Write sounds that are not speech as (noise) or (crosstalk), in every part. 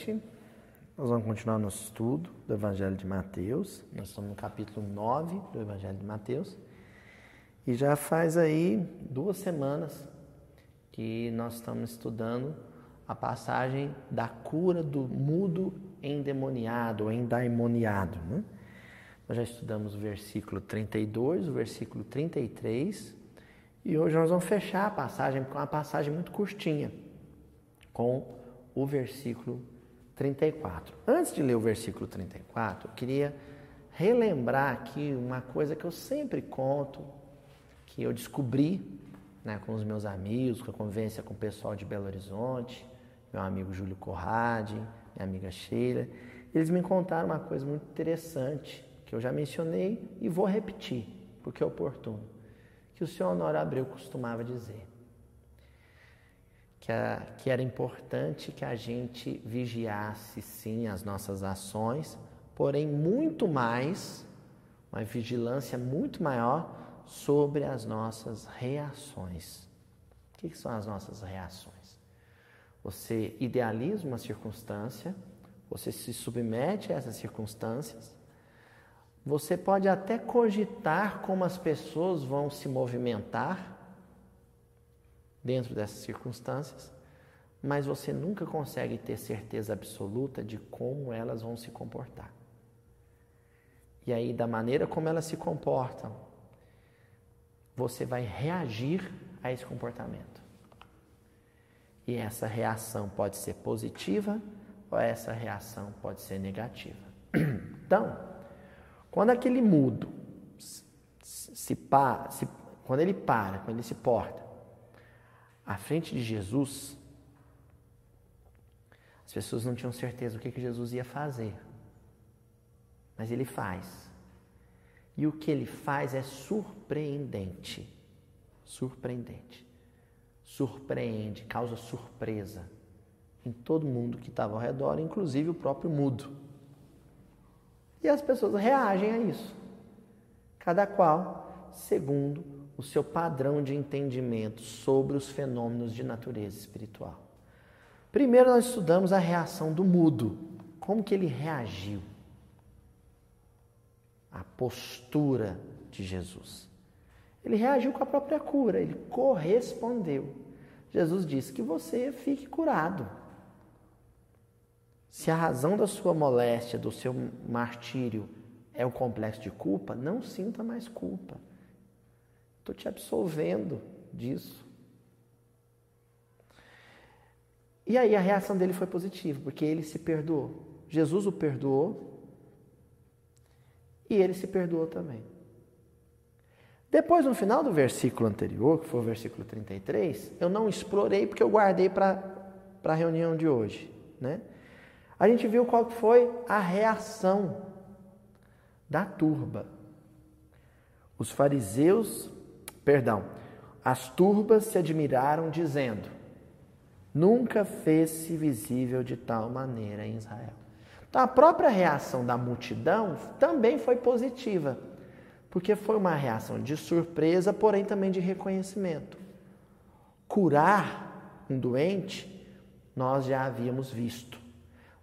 noite. Nós vamos continuar nosso estudo do Evangelho de Mateus. Nós estamos no capítulo 9 do Evangelho de Mateus. E já faz aí duas semanas que nós estamos estudando a passagem da cura do mudo endemoniado ou endaimoniado. Né? Nós já estudamos o versículo 32, o versículo 33 e hoje nós vamos fechar a passagem com uma passagem muito curtinha, com o versículo 34. Antes de ler o versículo 34, eu queria relembrar aqui uma coisa que eu sempre conto, que eu descobri né, com os meus amigos, com a convivência com o pessoal de Belo Horizonte, meu amigo Júlio Corrade, minha amiga Sheila. Eles me contaram uma coisa muito interessante, que eu já mencionei e vou repetir, porque é oportuno, que o senhor Honório Abreu costumava dizer que, a, que era importante que a gente vigiasse sim as nossas ações, porém muito mais, uma vigilância muito maior sobre as nossas reações. O que, que são as nossas reações? Você idealiza uma circunstância, você se submete a essas circunstâncias, você pode até cogitar como as pessoas vão se movimentar dentro dessas circunstâncias, mas você nunca consegue ter certeza absoluta de como elas vão se comportar. E aí, da maneira como elas se comportam, você vai reagir a esse comportamento. E essa reação pode ser positiva ou essa reação pode ser negativa. (clears throat) Então, quando aquele mudo se, se, se, quando ele para, quando ele se porta à frente de Jesus, as pessoas não tinham certeza que, que Jesus ia fazer. Mas ele faz. E o que ele faz é surpreendente. Surpreendente. Surpreende, causa surpresa em todo mundo que estava ao redor, inclusive o próprio mudo. E as pessoas reagem a isso. Cada qual segundo o seu padrão de entendimento sobre os fenômenos de natureza espiritual. Primeiro nós estudamos a reação do mudo, como que ele reagiu. A postura de Jesus. Ele reagiu com a própria cura, ele correspondeu. Jesus disse que você fique curado. Se a razão da sua moléstia, do seu martírio é o complexo de culpa, não sinta mais culpa. Estou te absolvendo disso. E aí a reação dele foi positiva, porque ele se perdoou. Jesus o perdoou e ele se perdoou também. Depois, no final do versículo anterior, que foi o versículo 33, eu não explorei porque eu guardei para a reunião de hoje. Né? A gente viu qual foi a reação da turba. Os fariseus Perdão. As turbas se admiraram, dizendo: Nunca fez-se visível de tal maneira em Israel. Então, a própria reação da multidão também foi positiva, porque foi uma reação de surpresa, porém também de reconhecimento. Curar um doente, nós já havíamos visto,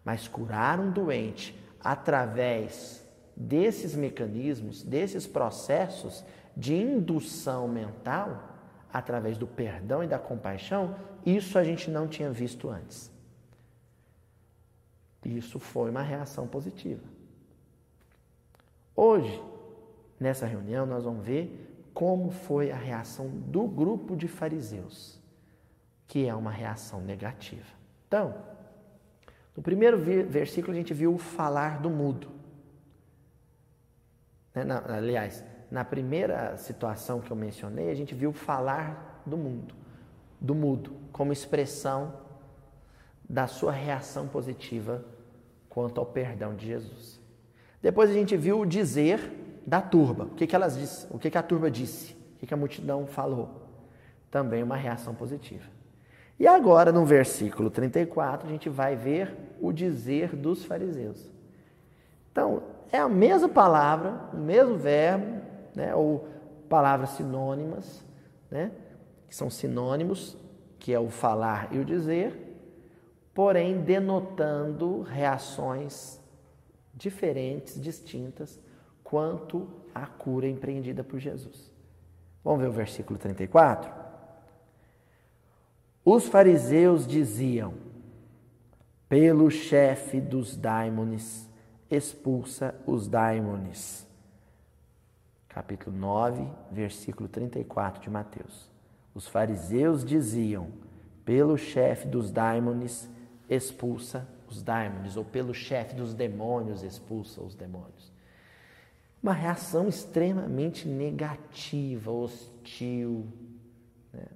mas curar um doente através desses mecanismos, desses processos, de indução mental, através do perdão e da compaixão, isso a gente não tinha visto antes. Isso foi uma reação positiva. Hoje, nessa reunião, nós vamos ver como foi a reação do grupo de fariseus, que é uma reação negativa. Então, no primeiro versículo a gente viu o falar do mudo. Né, aliás, na primeira situação que eu mencionei, a gente viu falar do mundo, do mudo, como expressão da sua reação positiva quanto ao perdão de Jesus. Depois a gente viu o dizer da turba. O que, que elas disse, o que, que a turba disse? O que, que a multidão falou? Também uma reação positiva. E agora, no versículo 34, a gente vai ver o dizer dos fariseus. Então, é a mesma palavra, o mesmo verbo, né? ou palavras sinônimas, né? que são sinônimos, que é o falar e o dizer, porém denotando reações diferentes, distintas, quanto à cura empreendida por Jesus. Vamos ver o versículo 34? Os fariseus diziam: pelo chefe dos daimones, expulsa os daimones. Capítulo 9, versículo 34 de Mateus. Os fariseus diziam: pelo chefe dos daimones, expulsa os daimones, ou pelo chefe dos demônios, expulsa os demônios. Uma reação extremamente negativa, hostil, né?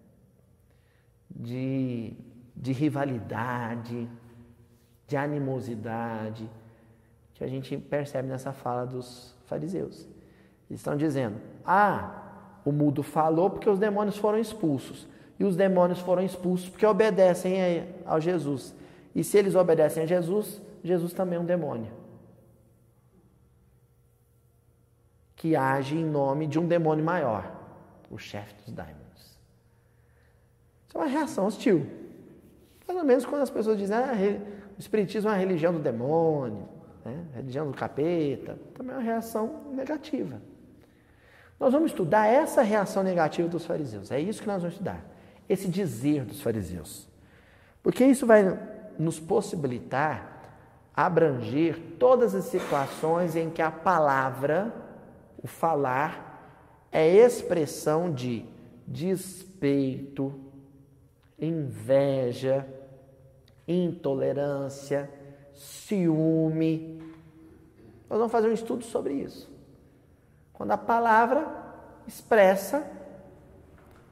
de, de rivalidade, de animosidade, que a gente percebe nessa fala dos fariseus. Eles estão dizendo: ah, o mudo falou porque os demônios foram expulsos. E os demônios foram expulsos porque obedecem ao Jesus. E se eles obedecem a Jesus, Jesus também é um demônio. Que age em nome de um demônio maior, o chefe dos daimons. Isso é uma reação hostil. Pelo menos quando as pessoas dizem, ah, o Espiritismo é uma religião do demônio, né? religião do capeta, também é uma reação negativa. Nós vamos estudar essa reação negativa dos fariseus. É isso que nós vamos estudar. Esse dizer dos fariseus. Porque isso vai nos possibilitar abranger todas as situações em que a palavra, o falar, é expressão de despeito, inveja, intolerância, ciúme. Nós vamos fazer um estudo sobre isso. Quando a palavra expressa,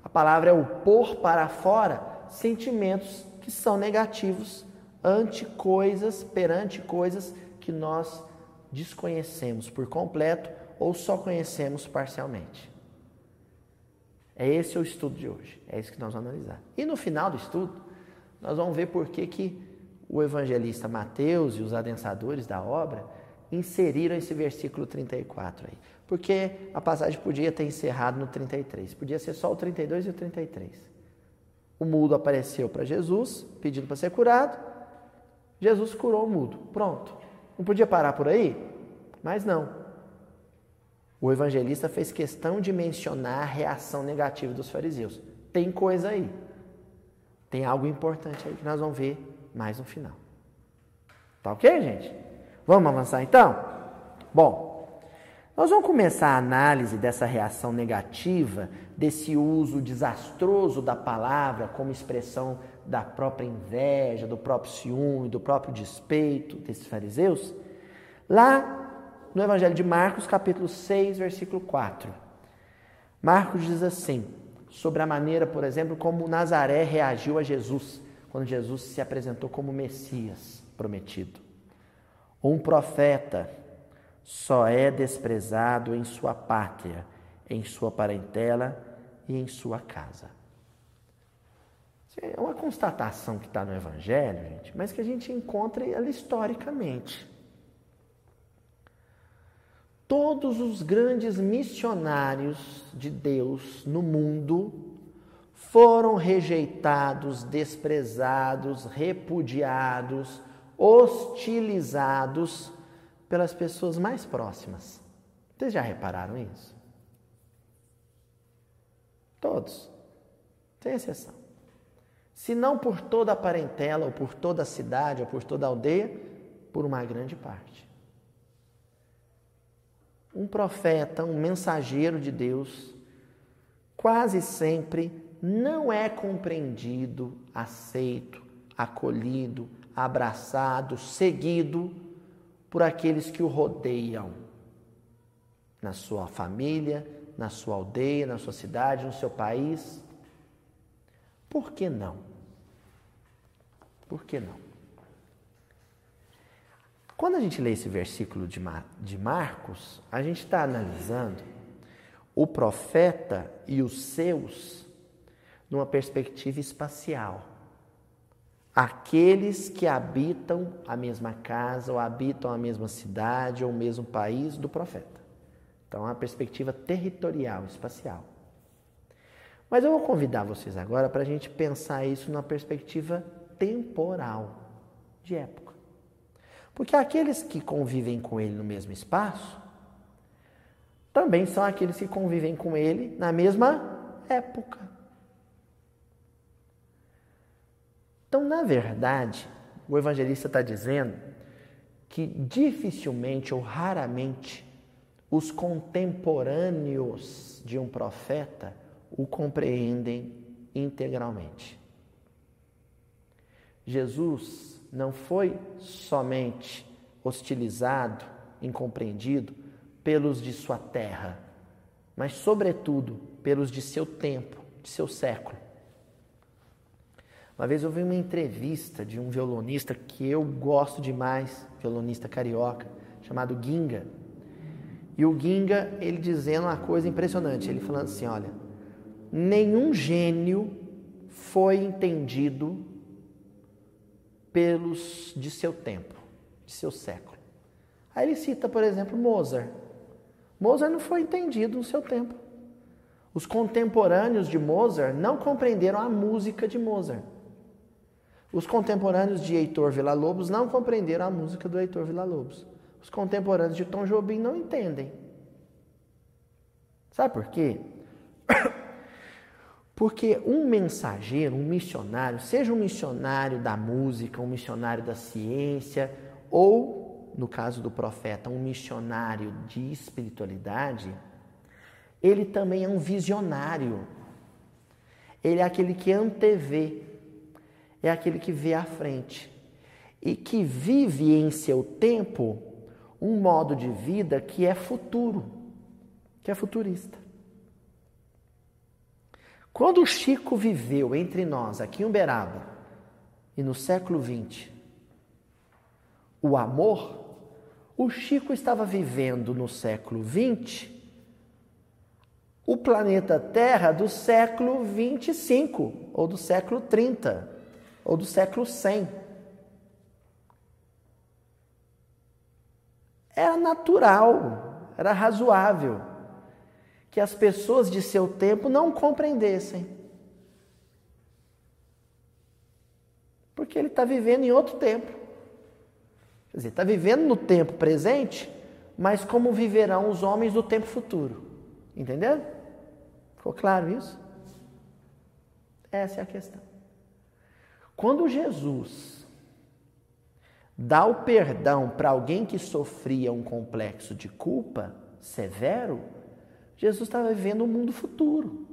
a palavra é o pôr para fora sentimentos que são negativos ante coisas, perante coisas que nós desconhecemos por completo ou só conhecemos parcialmente. É esse o estudo de hoje, é isso que nós vamos analisar. E no final do estudo, nós vamos ver por que, que o evangelista Mateus e os adensadores da obra inseriram esse versículo 34 aí. Porque a passagem podia ter encerrado no 33, podia ser só o 32 e o 33. O mudo apareceu para Jesus, pedindo para ser curado. Jesus curou o mudo. Pronto. Não podia parar por aí? Mas não. O evangelista fez questão de mencionar a reação negativa dos fariseus. Tem coisa aí. Tem algo importante aí que nós vamos ver mais no final. Tá ok, gente? Vamos avançar então? Bom, nós vamos começar a análise dessa reação negativa, desse uso desastroso da palavra como expressão da própria inveja, do próprio ciúme, do próprio despeito desses fariseus, lá no Evangelho de Marcos, capítulo 6, versículo 4. Marcos diz assim: sobre a maneira, por exemplo, como Nazaré reagiu a Jesus quando Jesus se apresentou como Messias prometido. Um profeta só é desprezado em sua pátria, em sua parentela e em sua casa. É uma constatação que está no Evangelho, gente, mas que a gente encontra ela historicamente. Todos os grandes missionários de Deus no mundo foram rejeitados, desprezados, repudiados, hostilizados pelas pessoas mais próximas. Vocês já repararam isso? Todos, sem exceção. Se não por toda a parentela, ou por toda a cidade, ou por toda a aldeia, por uma grande parte um profeta, um mensageiro de Deus, quase sempre não é compreendido, aceito, acolhido, abraçado, seguido por aqueles que o rodeiam na sua família, na sua aldeia, na sua cidade, no seu país. Por que não? Por que não? Quando a gente lê esse versículo de, Mar de Marcos, a gente está analisando o profeta e os seus numa perspectiva espacial. Aqueles que habitam a mesma casa, ou habitam a mesma cidade, ou o mesmo país do profeta. Então, uma perspectiva territorial, espacial. Mas eu vou convidar vocês agora para a gente pensar isso numa perspectiva temporal. de época. Porque aqueles que convivem com ele no mesmo espaço também são aqueles que convivem com ele na mesma época. Então, na verdade, o evangelista está dizendo que dificilmente ou raramente os contemporâneos de um profeta o compreendem integralmente. Jesus não foi somente hostilizado, incompreendido pelos de sua terra, mas, sobretudo, pelos de seu tempo, de seu século. Uma vez eu vi uma entrevista de um violonista que eu gosto demais, violonista carioca, chamado Ginga. E o Ginga, ele dizendo uma coisa impressionante, ele falando assim, olha, nenhum gênio foi entendido pelos de seu tempo, de seu século. Aí ele cita, por exemplo, Mozart. Mozart não foi entendido no seu tempo. Os contemporâneos de Mozart não compreenderam a música de Mozart. Os contemporâneos de Heitor Villa-Lobos não compreenderam a música do Heitor Villa-Lobos. Os contemporâneos de Tom Jobim não entendem. Sabe por quê? (coughs) Porque um mensageiro, um missionário, seja um missionário da música, um missionário da ciência, ou, no caso do profeta, um missionário de espiritualidade, ele também é um visionário. Ele é aquele que antevê, é aquele que vê à frente e que vive em seu tempo um modo de vida que é futuro, que é futurista. Quando o Chico viveu entre nós, aqui em Uberaba, e no século XX, o amor, o Chico estava vivendo no século XX o planeta Terra do século 25, ou do século 30, ou do século 100. Era natural, era razoável que as pessoas de seu tempo não compreendessem. Porque ele está vivendo em outro tempo. Quer dizer, está vivendo no tempo presente, mas como viverão os homens do tempo futuro. Entendeu? Ficou claro isso? Essa é a questão. Quando Jesus dá o perdão para alguém que sofria um complexo de culpa severo, Jesus estava vivendo um mundo futuro,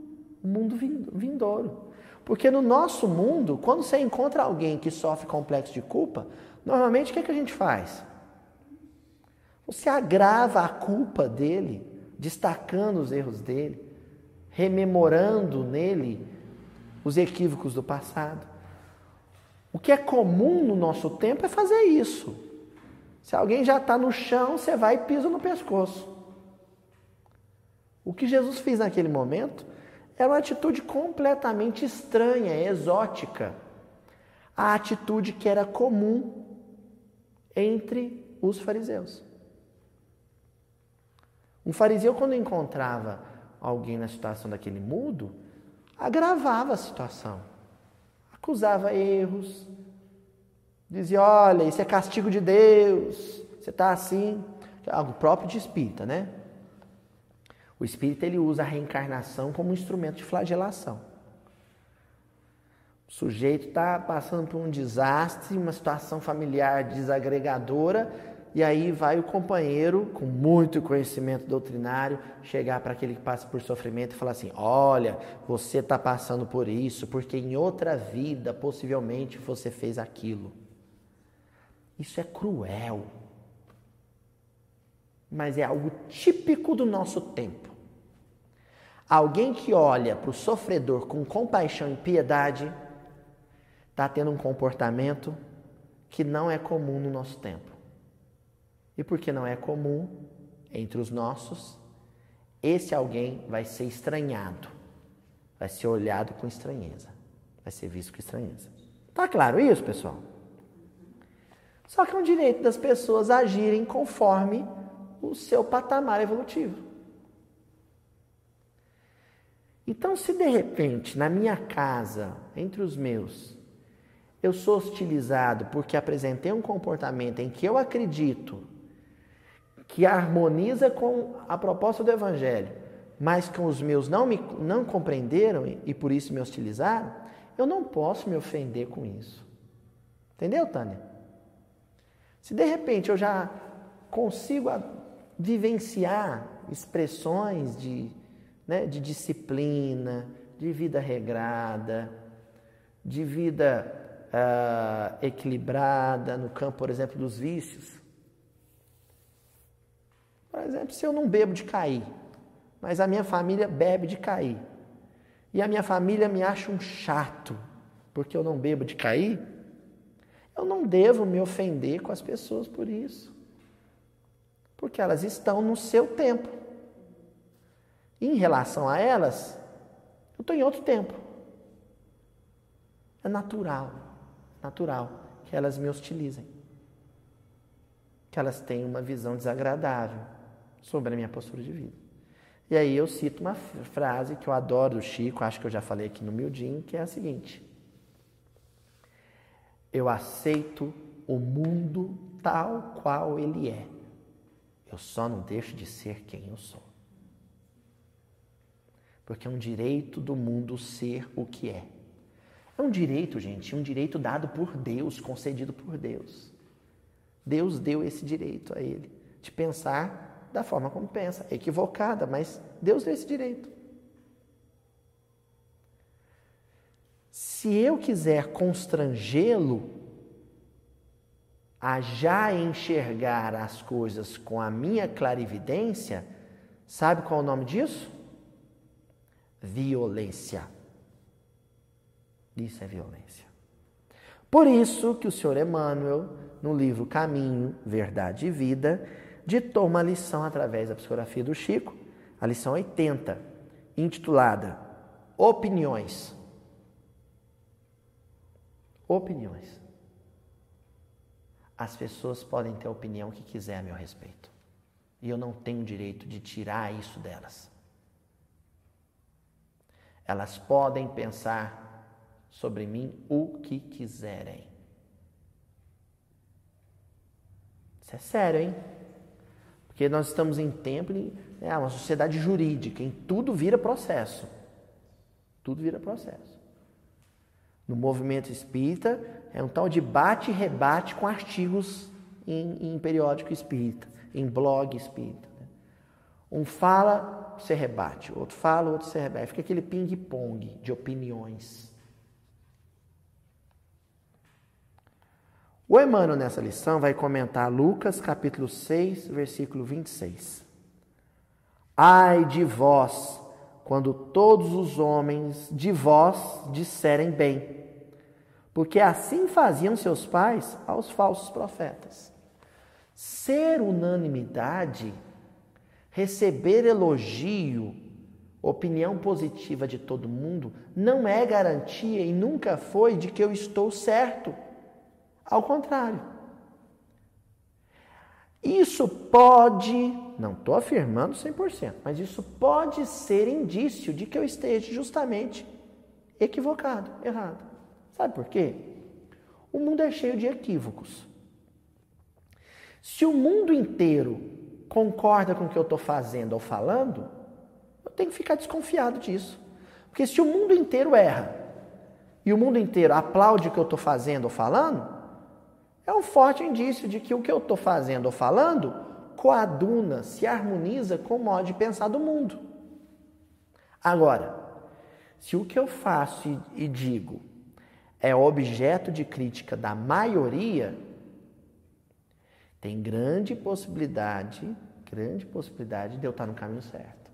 um mundo vindouro. Porque no nosso mundo, quando você encontra alguém que sofre complexo de culpa, normalmente o que, é que a gente faz? Você agrava a culpa dele, destacando os erros dele, rememorando nele os equívocos do passado. O que é comum no nosso tempo é fazer isso. Se alguém já está no chão, você vai e pisa no pescoço. O que Jesus fez naquele momento era uma atitude completamente estranha, exótica. A atitude que era comum entre os fariseus. Um fariseu, quando encontrava alguém na situação daquele mudo, agravava a situação, acusava erros, dizia: olha, isso é castigo de Deus, você está assim. Algo próprio de espírita, né? O espírito ele usa a reencarnação como um instrumento de flagelação. O sujeito está passando por um desastre, uma situação familiar desagregadora, e aí vai o companheiro, com muito conhecimento doutrinário, chegar para aquele que passa por sofrimento e falar assim: Olha, você está passando por isso, porque em outra vida possivelmente você fez aquilo. Isso é cruel mas é algo típico do nosso tempo. Alguém que olha para o sofredor com compaixão e piedade está tendo um comportamento que não é comum no nosso tempo. E porque não é comum entre os nossos, esse alguém vai ser estranhado, vai ser olhado com estranheza, vai ser visto com estranheza. Tá claro isso, pessoal? Só que é um direito das pessoas agirem conforme o seu patamar evolutivo. Então, se de repente, na minha casa, entre os meus, eu sou hostilizado porque apresentei um comportamento em que eu acredito que harmoniza com a proposta do Evangelho, mas que os meus não me não compreenderam e, e por isso me hostilizaram, eu não posso me ofender com isso. Entendeu, Tânia? Se de repente eu já consigo vivenciar expressões de, né, de disciplina, de vida regrada, de vida uh, equilibrada no campo, por exemplo, dos vícios. Por exemplo, se eu não bebo de cair, mas a minha família bebe de cair, e a minha família me acha um chato porque eu não bebo de cair, eu não devo me ofender com as pessoas por isso. Porque elas estão no seu tempo. E em relação a elas, eu estou em outro tempo. É natural, natural que elas me hostilizem. Que elas tenham uma visão desagradável sobre a minha postura de vida. E aí eu cito uma frase que eu adoro do Chico, acho que eu já falei aqui no Mildinho, que é a seguinte: Eu aceito o mundo tal qual ele é. Eu só não deixo de ser quem eu sou. Porque é um direito do mundo ser o que é. É um direito, gente, um direito dado por Deus, concedido por Deus. Deus deu esse direito a ele, de pensar da forma como pensa, equivocada, mas Deus deu esse direito. Se eu quiser constrangê-lo a já enxergar as coisas com a minha clarividência, sabe qual é o nome disso? Violência. Isso é violência. Por isso que o senhor Emmanuel, no livro Caminho, Verdade e Vida, ditou uma lição através da psicografia do Chico, a lição 80, intitulada Opiniões. Opiniões. As pessoas podem ter a opinião que quiser a meu respeito. E eu não tenho direito de tirar isso delas. Elas podem pensar sobre mim o que quiserem. Isso é sério, hein? Porque nós estamos em tempo é uma sociedade jurídica, em tudo vira processo. Tudo vira processo. No movimento espírita, é um tal de bate e rebate com artigos em, em periódico espírita, em blog espírita. Né? Um fala, você rebate, outro fala, outro se rebate. Fica aquele ping-pong de opiniões. O Emmanuel, nessa lição, vai comentar Lucas capítulo 6, versículo 26. Ai de vós, quando todos os homens de vós disserem bem, porque assim faziam seus pais aos falsos profetas. Ser unanimidade, receber elogio, opinião positiva de todo mundo, não é garantia e nunca foi de que eu estou certo. Ao contrário. Isso pode, não estou afirmando 100%, mas isso pode ser indício de que eu esteja justamente equivocado, errado. Sabe por quê? O mundo é cheio de equívocos. Se o mundo inteiro concorda com o que eu estou fazendo ou falando, eu tenho que ficar desconfiado disso. Porque se o mundo inteiro erra e o mundo inteiro aplaude o que eu estou fazendo ou falando, é um forte indício de que o que eu estou fazendo ou falando coaduna, se harmoniza com o modo de pensar do mundo. Agora, se o que eu faço e, digo é objeto de crítica da maioria, tem grande possibilidade, grande possibilidade de eu estar no caminho certo.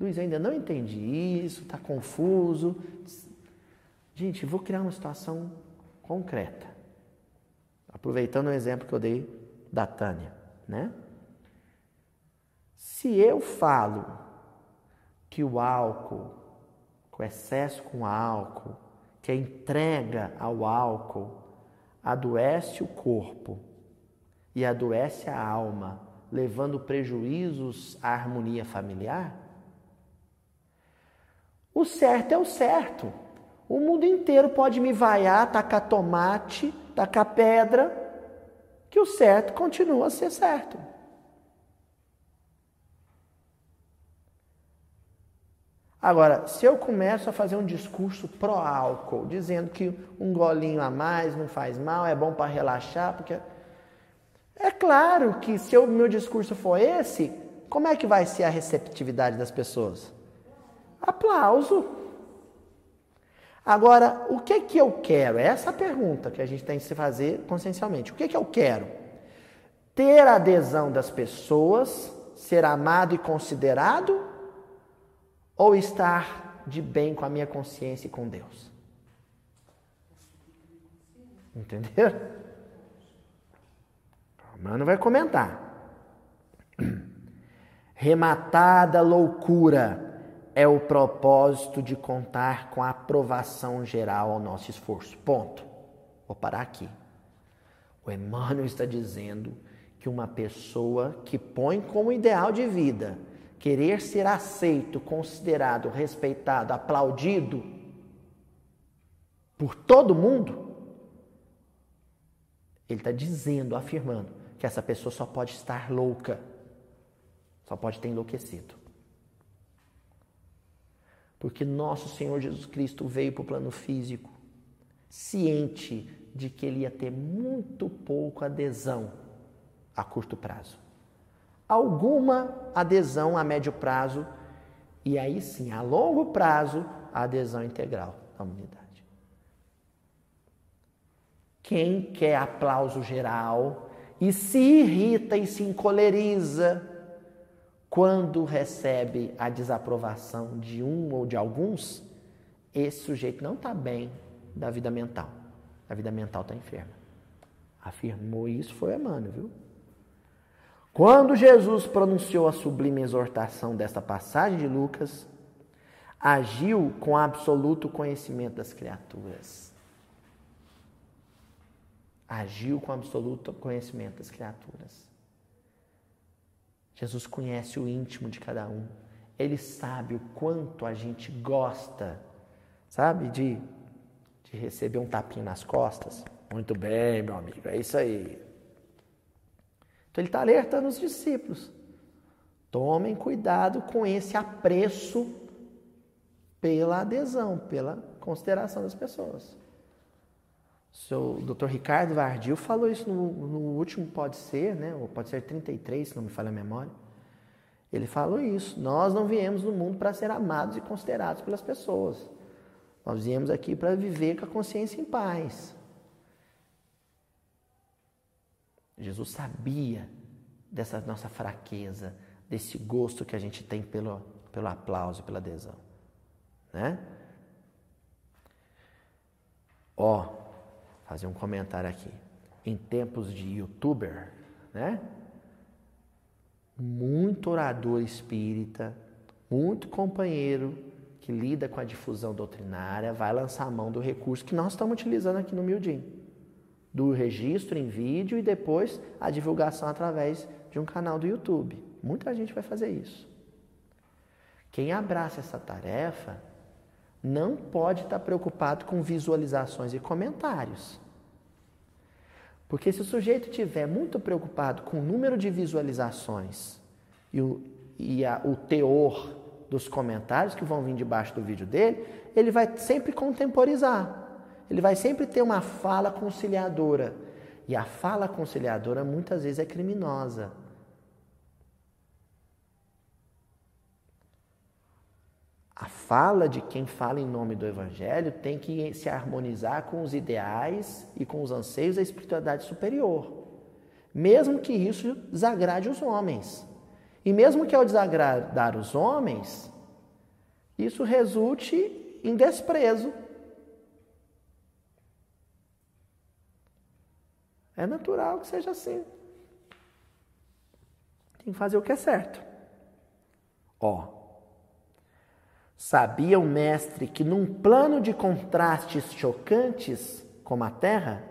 Luiz, ainda não entendi isso, está confuso. Gente, vou criar uma situação concreta. Aproveitando o exemplo que eu dei da Tânia, né? Se eu falo que o álcool, o excesso com álcool, que a entrega ao álcool adoece o corpo e adoece a alma, levando prejuízos à harmonia familiar, o certo é o certo. O mundo inteiro pode me vaiar, tacar tomate, tacar pedra, que o certo continua a ser certo. Agora, se eu começo a fazer um discurso pró-álcool, dizendo que um golinho a mais não faz mal, é bom para relaxar, porque. É claro que se o meu discurso for esse, como é que vai ser a receptividade das pessoas? Aplauso. Agora, o que que eu quero? É essa a pergunta que a gente tem que se fazer consciencialmente. O que que eu quero? Ter a adesão das pessoas, ser amado e considerado ou estar de bem com a minha consciência e com Deus? Entendeu? O mano vai comentar. (clears throat) Rematada loucura é o propósito de contar com a aprovação geral ao nosso esforço. Ponto. Vou parar aqui. O Emmanuel está dizendo que uma pessoa que põe como ideal de vida querer ser aceito, considerado, respeitado, aplaudido por todo mundo, ele está dizendo, afirmando, que essa pessoa só pode estar louca, só pode ter enlouquecido. Porque nosso Senhor Jesus Cristo veio para o plano físico, ciente de que ele ia ter muito pouco adesão a curto prazo alguma adesão a médio prazo e aí sim, a longo prazo, a adesão integral à humanidade. Quem quer aplauso geral e se irrita e se encoleriza quando recebe a desaprovação de um ou de alguns, esse sujeito não está bem da vida mental. A vida mental está enferma. Afirmou isso foi Emmanuel, viu? Quando Jesus pronunciou a sublime exortação desta passagem de Lucas, agiu com absoluto conhecimento das criaturas. Agiu com absoluto conhecimento das criaturas. Jesus conhece o íntimo de cada um. Ele sabe o quanto a gente gosta, sabe, de, de receber um tapinho nas costas. Muito bem, meu amigo, é isso aí. Então ele está alertando os discípulos. Tomem cuidado com esse apreço pela adesão, pela consideração das pessoas. O seu Dr. Ricardo Vardil falou isso no, no, último Pode Ser, né? ou Pode Ser 33, se não me falha a memória. Ele falou isso. Nós não viemos no mundo para ser amados e considerados pelas pessoas. Nós viemos aqui para viver com a consciência em paz. Jesus sabia dessa nossa fraqueza, desse gosto que a gente tem pelo, pelo aplauso, pela adesão. Né? Ó, fazer um comentário aqui. Em tempos de youtuber, né? Muito orador espírita, muito companheiro que lida com a difusão doutrinária, vai lançar a mão do recurso que nós estamos utilizando aqui no Mildim do registro em vídeo e depois a divulgação através de um canal do YouTube. Muita gente vai fazer isso. Quem abraça essa tarefa não pode estar preocupado com visualizações e comentários. Porque se o sujeito estiver muito preocupado com o número de visualizações e o, e a, o teor dos comentários que vão vir debaixo do vídeo dele, ele vai sempre contemporizar. Ele vai sempre ter uma fala conciliadora. E a fala conciliadora muitas vezes é criminosa. A fala de quem fala em nome do Evangelho tem que se harmonizar com os ideais e com os anseios da espiritualidade superior, mesmo que isso desagrade os homens. E mesmo que ao desagradar os homens, isso resulte em desprezo É natural que seja assim. Tem que fazer o que é certo. Ó, sabia o mestre que num plano de contrastes chocantes, como a Terra,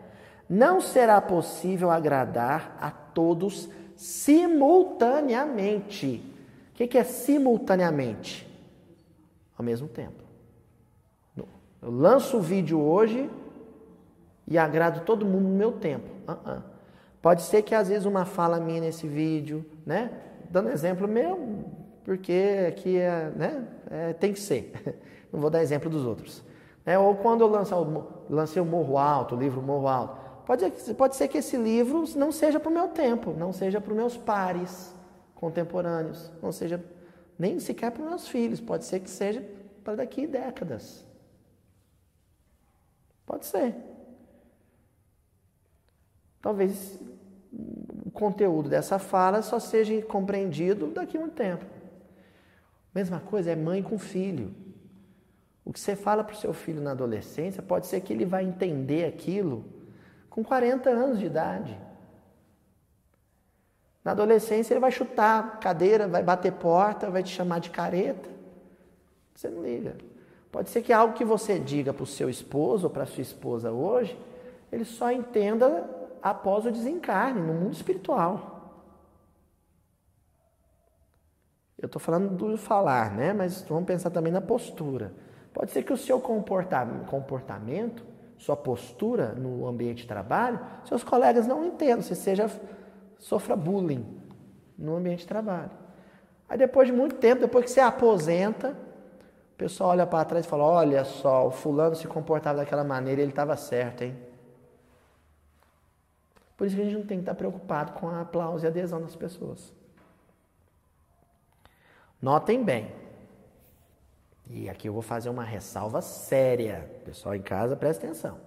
não será possível agradar a todos simultaneamente. O que é simultaneamente? Ao mesmo tempo. Eu lanço o vídeo hoje e agrado todo mundo no meu tempo. Uh -uh. Pode ser que às vezes uma fala minha nesse vídeo, né? Dando exemplo meu, porque aqui é, né? É, tem que ser. (laughs) Não vou dar exemplo dos outros. É, ou quando eu lancei, o Morro Alto, o livro Morro Alto. Pode, pode ser que esse livro não seja para o meu tempo, não seja para os meus pares contemporâneos, não seja nem sequer para os meus filhos, pode ser que seja para daqui décadas. Pode ser. Talvez o conteúdo dessa fala só seja compreendido daqui a um tempo. Mesma coisa é mãe com filho. O que você fala para o seu filho na adolescência pode ser que ele vai entender aquilo com 40 anos de idade. Na adolescência ele vai chutar cadeira, vai bater porta, vai te chamar de careta. Você não liga. Pode ser que algo que você diga para o seu esposo ou para sua esposa hoje, ele só entenda após o desencarne, no mundo espiritual. Eu estou falando do falar, né? Mas vamos pensar também na postura. Pode ser que o seu comportamento, sua postura no ambiente de trabalho, seus colegas não entendam, você seja sofra bullying no ambiente de trabalho. Aí depois de muito tempo, depois que você aposenta, o pessoal olha para trás e fala: "Olha só, o fulano se comportava daquela maneira, ele estava certo, hein?" Por isso que a gente não tem que estar preocupado com a aplauso e adesão das pessoas. Notem bem, e aqui eu vou fazer uma ressalva séria. Pessoal em casa, presta atenção.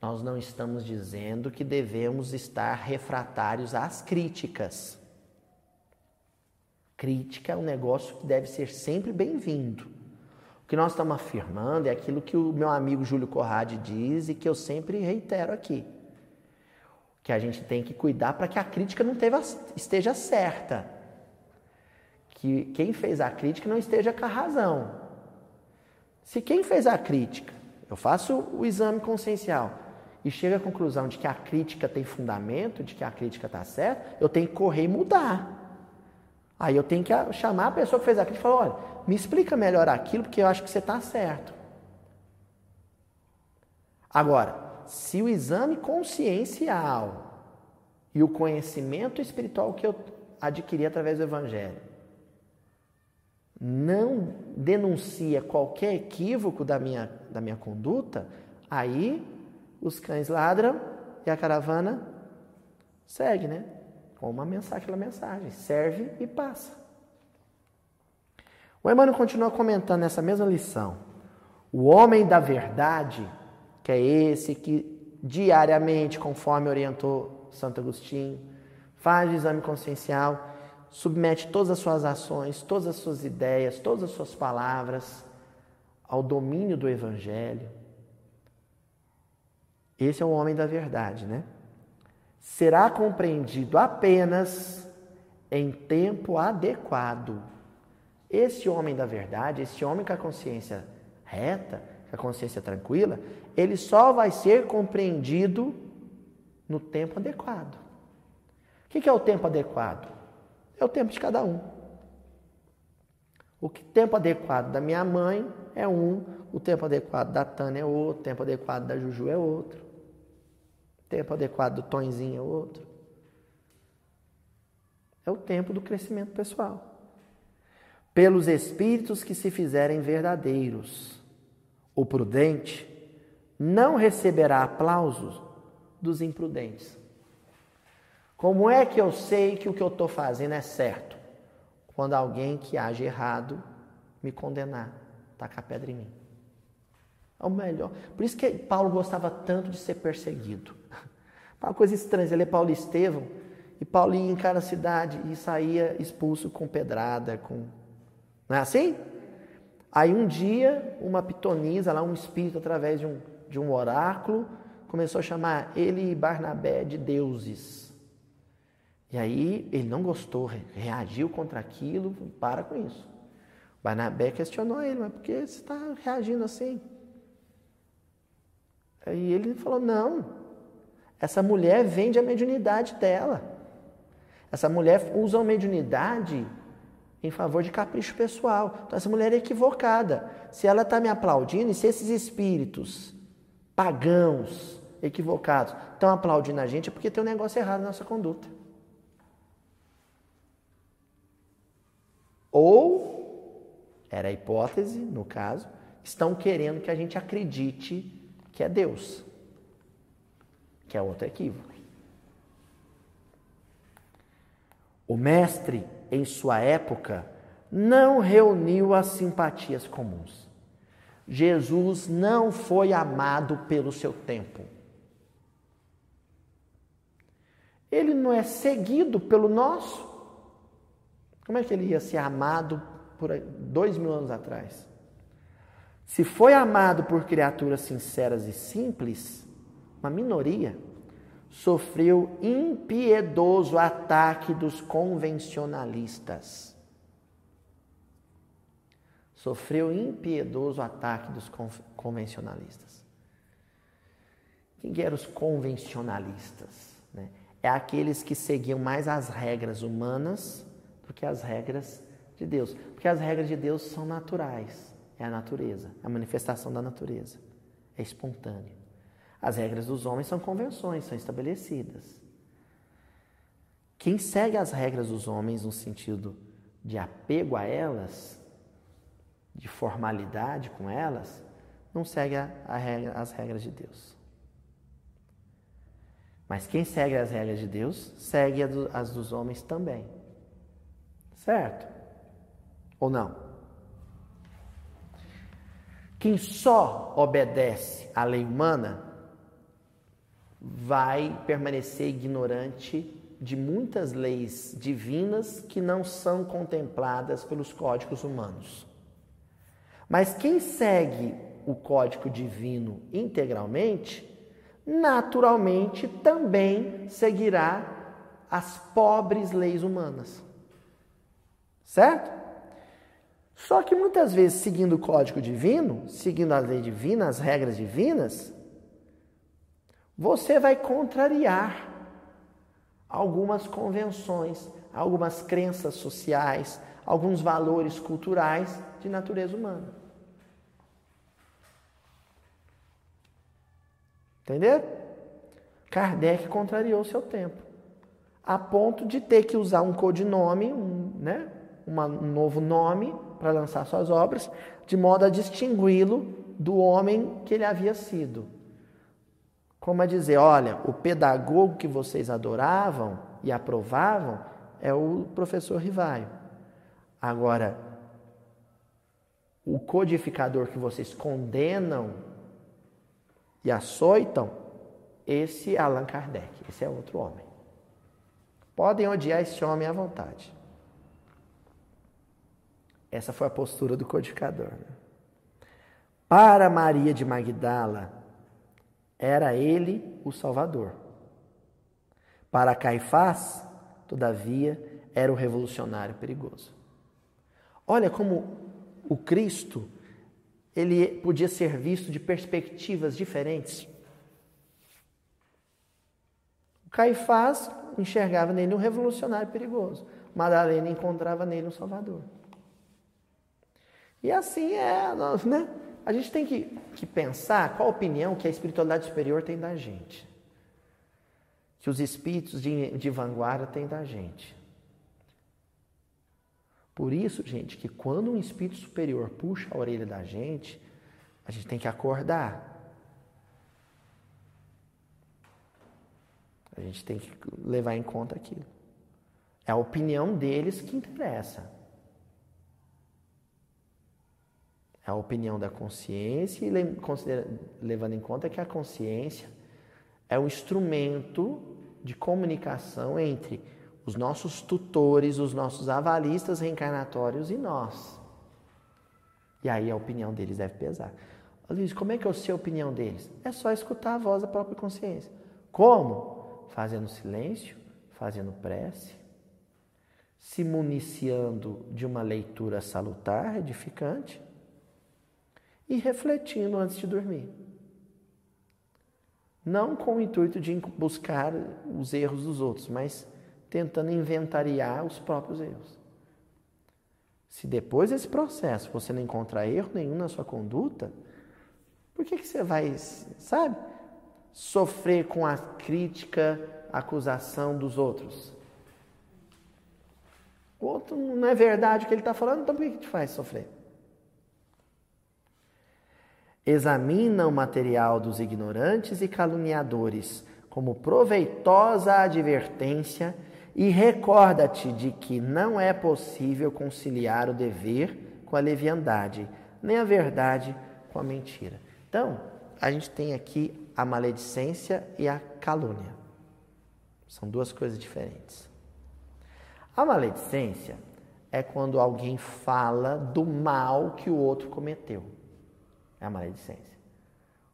Nós não estamos dizendo que devemos estar refratários às críticas. Crítica é um negócio que deve ser sempre bem-vindo. O que nós estamos afirmando é aquilo que o meu amigo Júlio Corrade diz e que eu sempre reitero aqui. Que a gente tem que cuidar para que a crítica não esteja certa. Que quem fez a crítica não esteja com a razão. Se quem fez a crítica, eu faço o exame consciencial e chega à conclusão de que a crítica tem fundamento, de que a crítica está certa, eu tenho que correr e mudar. Aí eu tenho que chamar a pessoa que fez a crítica e falar: olha, me explica melhor aquilo, porque eu acho que você está certo. Agora, se o exame consciencial e o conhecimento espiritual que eu adquiri através do Evangelho não denuncia qualquer equívoco da minha, da minha conduta, aí os cães ladram e a caravana segue, né? Com uma mensagem, aquela mensagem, serve e passa. O Emmanuel continua comentando nessa mesma lição. O homem da verdade, que é esse que diariamente, conforme orientou Santo Agostinho, faz o exame consciencial submete todas as suas ações, todas as suas ideias, todas as suas palavras ao domínio do Evangelho. Esse é o homem da verdade, né? Será compreendido apenas em tempo adequado. Esse homem da verdade, esse homem com a consciência reta, com a consciência tranquila, ele só vai ser compreendido no tempo adequado. O que é o tempo adequado? É o tempo de cada um. O tempo adequado da minha mãe é um, o tempo adequado da Tânia é outro, o tempo adequado da Juju é outro, o tempo adequado do Tonzinho é outro. É o tempo do crescimento pessoal. Pelos espíritos que se fizerem verdadeiros, o prudente não receberá aplausos dos imprudentes. Como é que eu sei que o que eu estou fazendo é certo? Quando alguém que age errado me condenar, tacar pedra em mim. É o melhor. Por isso que Paulo gostava tanto de ser perseguido. (laughs) Uma coisa estranha, ele é Paulo Estevão, e Paulo ia em cada cidade e saía expulso com pedrada, com. Não é assim? Aí um dia, uma pitonisa, lá um espírito, através de um, de um oráculo, começou a chamar ele e Barnabé de deuses. E aí ele não gostou, reagiu contra aquilo, para com isso. Barnabé questionou ele, mas por que você está reagindo assim? Aí ele falou: não, essa mulher vende a mediunidade dela. Essa mulher usa a mediunidade em favor de capricho pessoal. Então, essa mulher é equivocada. Se ela está me aplaudindo, e se esses espíritos pagãos, equivocados, estão aplaudindo a gente, é porque tem um negócio errado na nossa conduta. Ou, era a hipótese, no caso, estão querendo que a gente acredite que é Deus, que é outro equívoco. O mestre, em sua época, não reuniu as simpatias comuns. Jesus não foi amado pelo seu tempo. Ele não é seguido pelo nosso. Como é que ele ia ser amado por dois mil anos atrás? Se foi amado por criaturas sinceras e simples, uma minoria, sofreu impiedoso ataque dos convencionalistas. Sofreu impiedoso ataque dos convencionalistas. Quem eram os convencionalistas? Né? É aqueles que seguiam mais as regras humanas que as regras de Deus. Porque as regras de Deus são naturais, é a natureza, a manifestação da natureza, é espontâneo. As regras dos homens são convenções, são estabelecidas. Quem segue as regras dos homens no sentido de apego a elas, de formalidade com elas, não segue a, a regra, as regras de Deus. Mas quem segue as regras de Deus, segue as dos homens também. Certo? Ou não? Quem só obedece à lei humana vai permanecer ignorante de muitas leis divinas que não são contempladas pelos códigos humanos. Mas quem segue o código divino integralmente, naturalmente também seguirá as pobres leis humanas. Certo? Só que muitas vezes, seguindo o código divino, seguindo a lei divina, as regras divinas, você vai contrariar algumas convenções, algumas crenças sociais, alguns valores culturais de natureza humana. Entendeu? Kardec contrariou seu tempo, a ponto de ter que usar um codinome, um, né, um novo nome para lançar suas obras, de modo a distingui-lo do homem que ele havia sido. Como a dizer, olha, o pedagogo que vocês adoravam e aprovavam é o professor Rivaio. Agora, o codificador que vocês condenam e açoitam, esse é Allan Kardec, esse é outro homem. Podem odiar esse homem à vontade. Essa foi a postura do codificador. Né? Para Maria de Magdala, era ele o Salvador. Para Caifás, todavia, era o revolucionário perigoso. Olha como o Cristo ele podia ser visto de perspectivas diferentes. O Caifás enxergava nele um revolucionário perigoso. Madalena encontrava nele um Salvador. E assim é, né? A gente tem que, que pensar qual a opinião que a espiritualidade superior tem da gente. Que os espíritos de, de vanguarda têm da gente. Por isso, gente, que quando um espírito superior puxa a orelha da gente, a gente tem que acordar. A gente tem que levar em conta aquilo. É a opinião deles que interessa. A opinião da consciência e levando em conta que a consciência é um instrumento de comunicação entre os nossos tutores, os nossos avalistas reencarnatórios e nós. E aí a opinião deles deve pesar. Luiz, como é que eu sei a opinião deles? É só escutar a voz da própria consciência. Como? Fazendo silêncio, fazendo prece, se municiando de uma leitura salutar, edificante e refletindo antes de dormir. Não com o intuito de buscar os erros dos outros, mas tentando inventariar os próprios erros. Se depois desse processo você não encontrar erro nenhum na sua conduta, por que, que você vai, sabe, sofrer com a crítica, a acusação dos outros? O outro não é verdade o que ele está falando, então por que, que te faz sofrer? Examina o material dos ignorantes e caluniadores como proveitosa advertência e recorda-te de que não é possível conciliar o dever com a leviandade, nem a verdade com a mentira. Então, a gente tem aqui a maledicência e a calúnia. São duas coisas diferentes. A maledicência é quando alguém fala do mal que o outro cometeu. É a maledicência.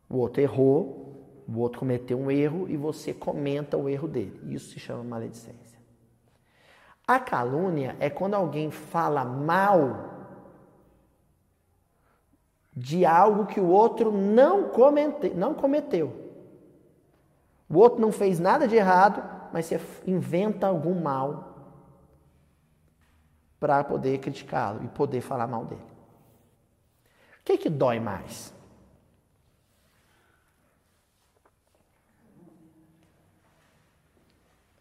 O outro errou, o outro cometeu um erro e você comenta o erro dele. Isso se chama maledicência. A calúnia é quando alguém fala mal de algo que o outro não, comete, não cometeu. O outro não fez nada de errado, mas você inventa algum mal para poder criticá-lo e poder falar mal dele. Que, que dói mais?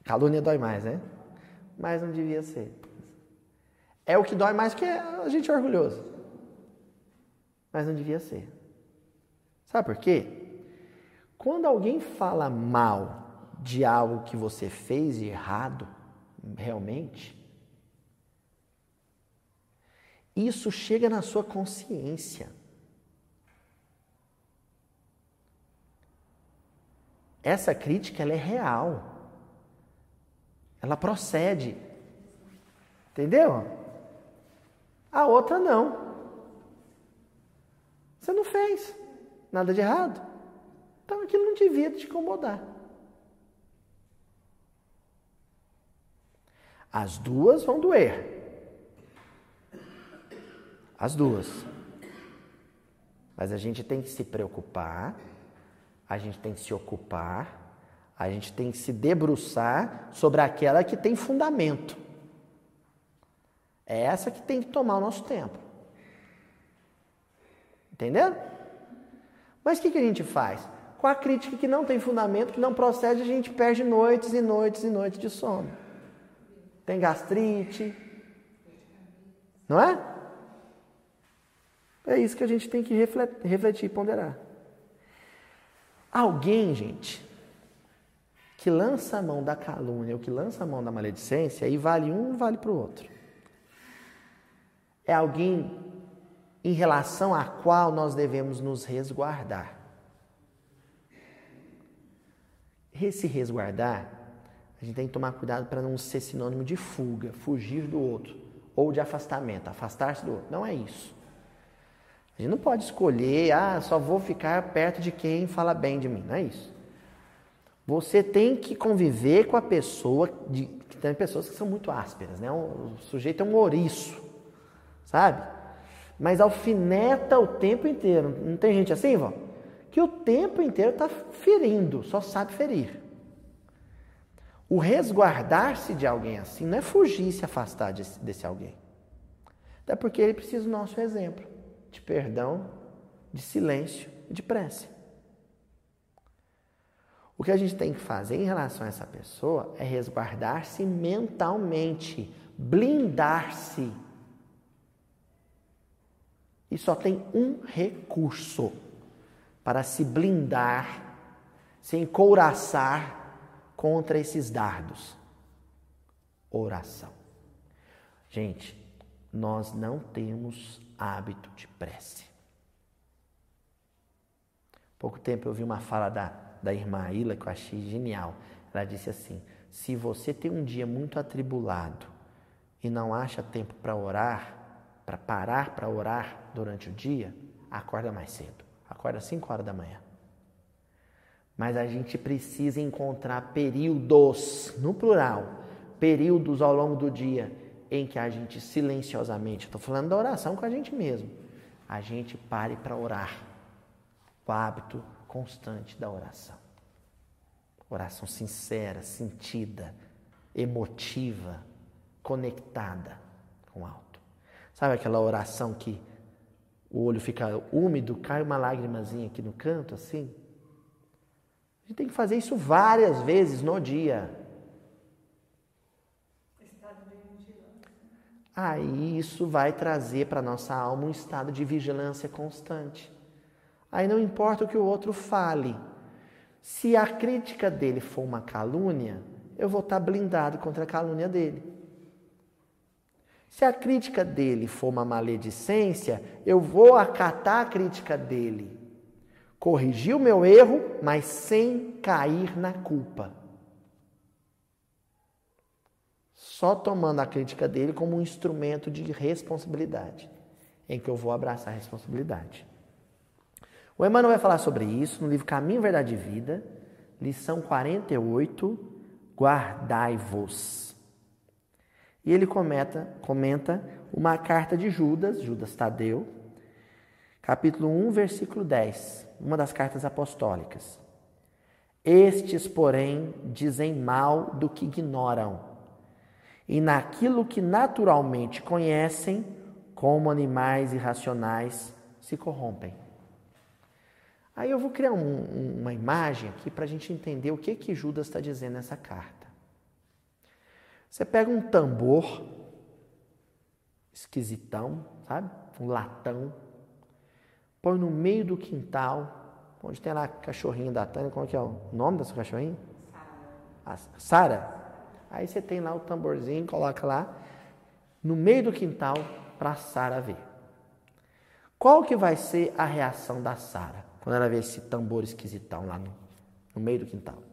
Calúnia dói mais, né? Mas não devia ser. É o que dói mais porque a gente é orgulhoso mas não devia ser. Sabe por quê? Quando alguém fala mal de algo que você fez errado, realmente, isso chega na sua consciência. Essa crítica ela é real. Ela procede. Entendeu? A outra não. Você não fez nada de errado. Então aquilo não devia te incomodar. As duas vão doer. As duas. Mas a gente tem que se preocupar, a gente tem que se ocupar, a gente tem que se debruçar sobre aquela que tem fundamento. É essa que tem que tomar o nosso tempo. Entendendo? Mas o que, que a gente faz? Com a crítica que não tem fundamento, que não procede, a gente perde noites e noites e noites de sono. Tem gastrite. Não é? É isso que a gente tem que refletir e ponderar. Alguém, gente, que lança a mão da calúnia ou que lança a mão da maledicência, aí vale um, vale para o outro. É alguém em relação à qual nós devemos nos resguardar. Esse resguardar, a gente tem que tomar cuidado para não ser sinônimo de fuga, fugir do outro, ou de afastamento, afastar-se do outro. Não é isso. A gente não pode escolher, ah, só vou ficar perto de quem fala bem de mim. Não é isso. Você tem que conviver com a pessoa, de, tem pessoas que são muito ásperas, né? O sujeito é um ouriço, sabe? mas alfineta o tempo inteiro. Não tem gente assim, vó? Que o tempo inteiro está ferindo, só sabe ferir. O resguardar-se de alguém assim não é fugir e se afastar desse, desse alguém. Até porque ele precisa do nosso exemplo de perdão, de silêncio e de prece. O que a gente tem que fazer em relação a essa pessoa é resguardar-se mentalmente, blindar-se e só tem um recurso para se blindar, se encouraçar contra esses dardos: oração. Gente, nós não temos hábito de prece. Pouco tempo eu vi uma fala da, da irmã Ila que eu achei genial. Ela disse assim: se você tem um dia muito atribulado e não acha tempo para orar, para parar para orar durante o dia, acorda mais cedo. Acorda às 5 horas da manhã. Mas a gente precisa encontrar períodos, no plural, períodos ao longo do dia em que a gente silenciosamente, estou falando da oração com a gente mesmo, a gente pare para orar. O hábito constante da oração. Oração sincera, sentida, emotiva, conectada com algo. Sabe aquela oração que o olho fica úmido, cai uma lágrimazinha aqui no canto, assim? A gente tem que fazer isso várias vezes no dia. Aí isso vai trazer para nossa alma um estado de vigilância constante. Aí não importa o que o outro fale. Se a crítica dele for uma calúnia, eu vou estar blindado contra a calúnia dele. Se a crítica dele for uma maledicência, eu vou acatar a crítica dele, corrigir o meu erro, mas sem cair na culpa. Só tomando a crítica dele como um instrumento de responsabilidade, em que eu vou abraçar a responsabilidade. O Emmanuel vai falar sobre isso no livro Caminho, Verdade e Vida, lição 48, Guardai-vos. E ele comenta, comenta uma carta de Judas, Judas Tadeu, capítulo 1, versículo 10, uma das cartas apostólicas. Estes, porém, dizem mal do que ignoram, e naquilo que naturalmente conhecem, como animais irracionais, se corrompem. Aí eu vou criar um, uma imagem aqui para a gente entender o que, que Judas está dizendo nessa carta. Você pega um tambor esquisitão, sabe? Um latão, põe no meio do quintal, onde tem lá a cachorrinha da Tânia, como é que é o nome dessa cachorrinha? Sara. Sara. Aí você tem lá o tamborzinho, coloca lá no meio do quintal para a Sara ver. Qual que vai ser a reação da Sara quando ela vê esse tambor esquisitão lá no, no meio do quintal?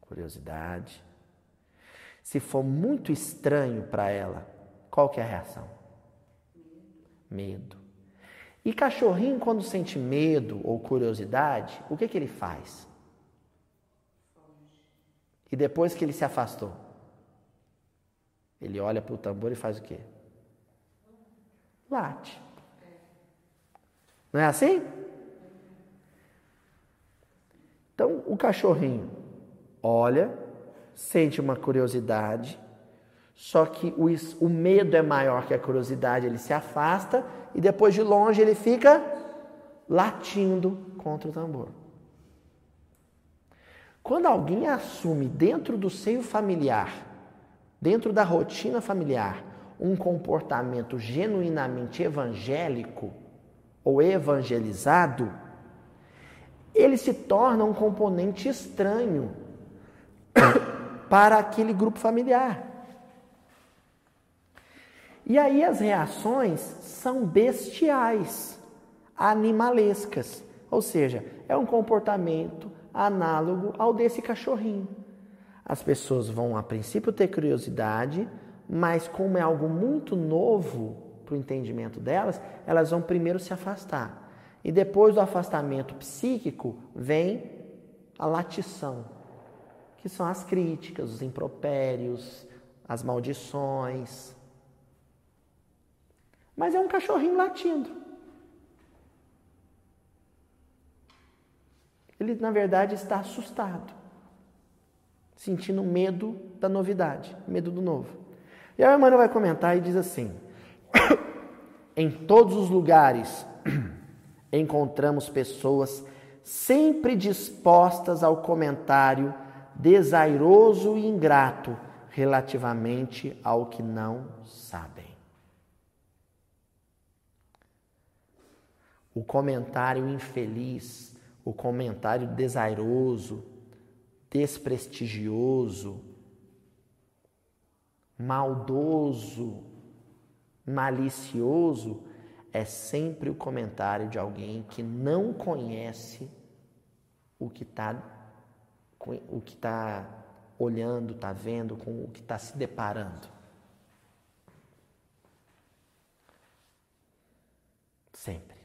Curiosidade. Curiosidade. Se for muito estranho para ela, qual que é a reação? Medo. E cachorrinho, quando sente medo ou curiosidade, o que, que ele faz? E depois que ele se afastou? Ele olha para o tambor e faz o quê? Late. Não é assim? Então, o cachorrinho olha, sente uma curiosidade, só que o, o medo é maior que a curiosidade, ele se afasta e depois de longe ele fica latindo contra o tambor. Quando alguém assume dentro do seio familiar, dentro da rotina familiar, um comportamento genuinamente evangélico ou evangelizado, ele se torna um componente estranho (coughs) para aquele grupo familiar. E aí as reações são bestiais, animalescas, ou seja, é um comportamento análogo ao desse cachorrinho. As pessoas vão a princípio ter curiosidade, mas como é algo muito novo para o entendimento delas, elas vão primeiro se afastar. E depois do afastamento psíquico vem a latição, que são as críticas, os impropérios, as maldições. Mas é um cachorrinho latindo. Ele, na verdade, está assustado, sentindo medo da novidade, medo do novo. E a Emmanuel vai comentar e diz assim: (coughs) em todos os lugares (coughs) encontramos pessoas sempre dispostas ao comentário desairoso e ingrato relativamente ao que não sabem. O comentário infeliz, o comentário desairoso, desprestigioso, maldoso, malicioso, é sempre o comentário de alguém que não conhece o que está o que está olhando, está vendo, com o que está se deparando. Sempre.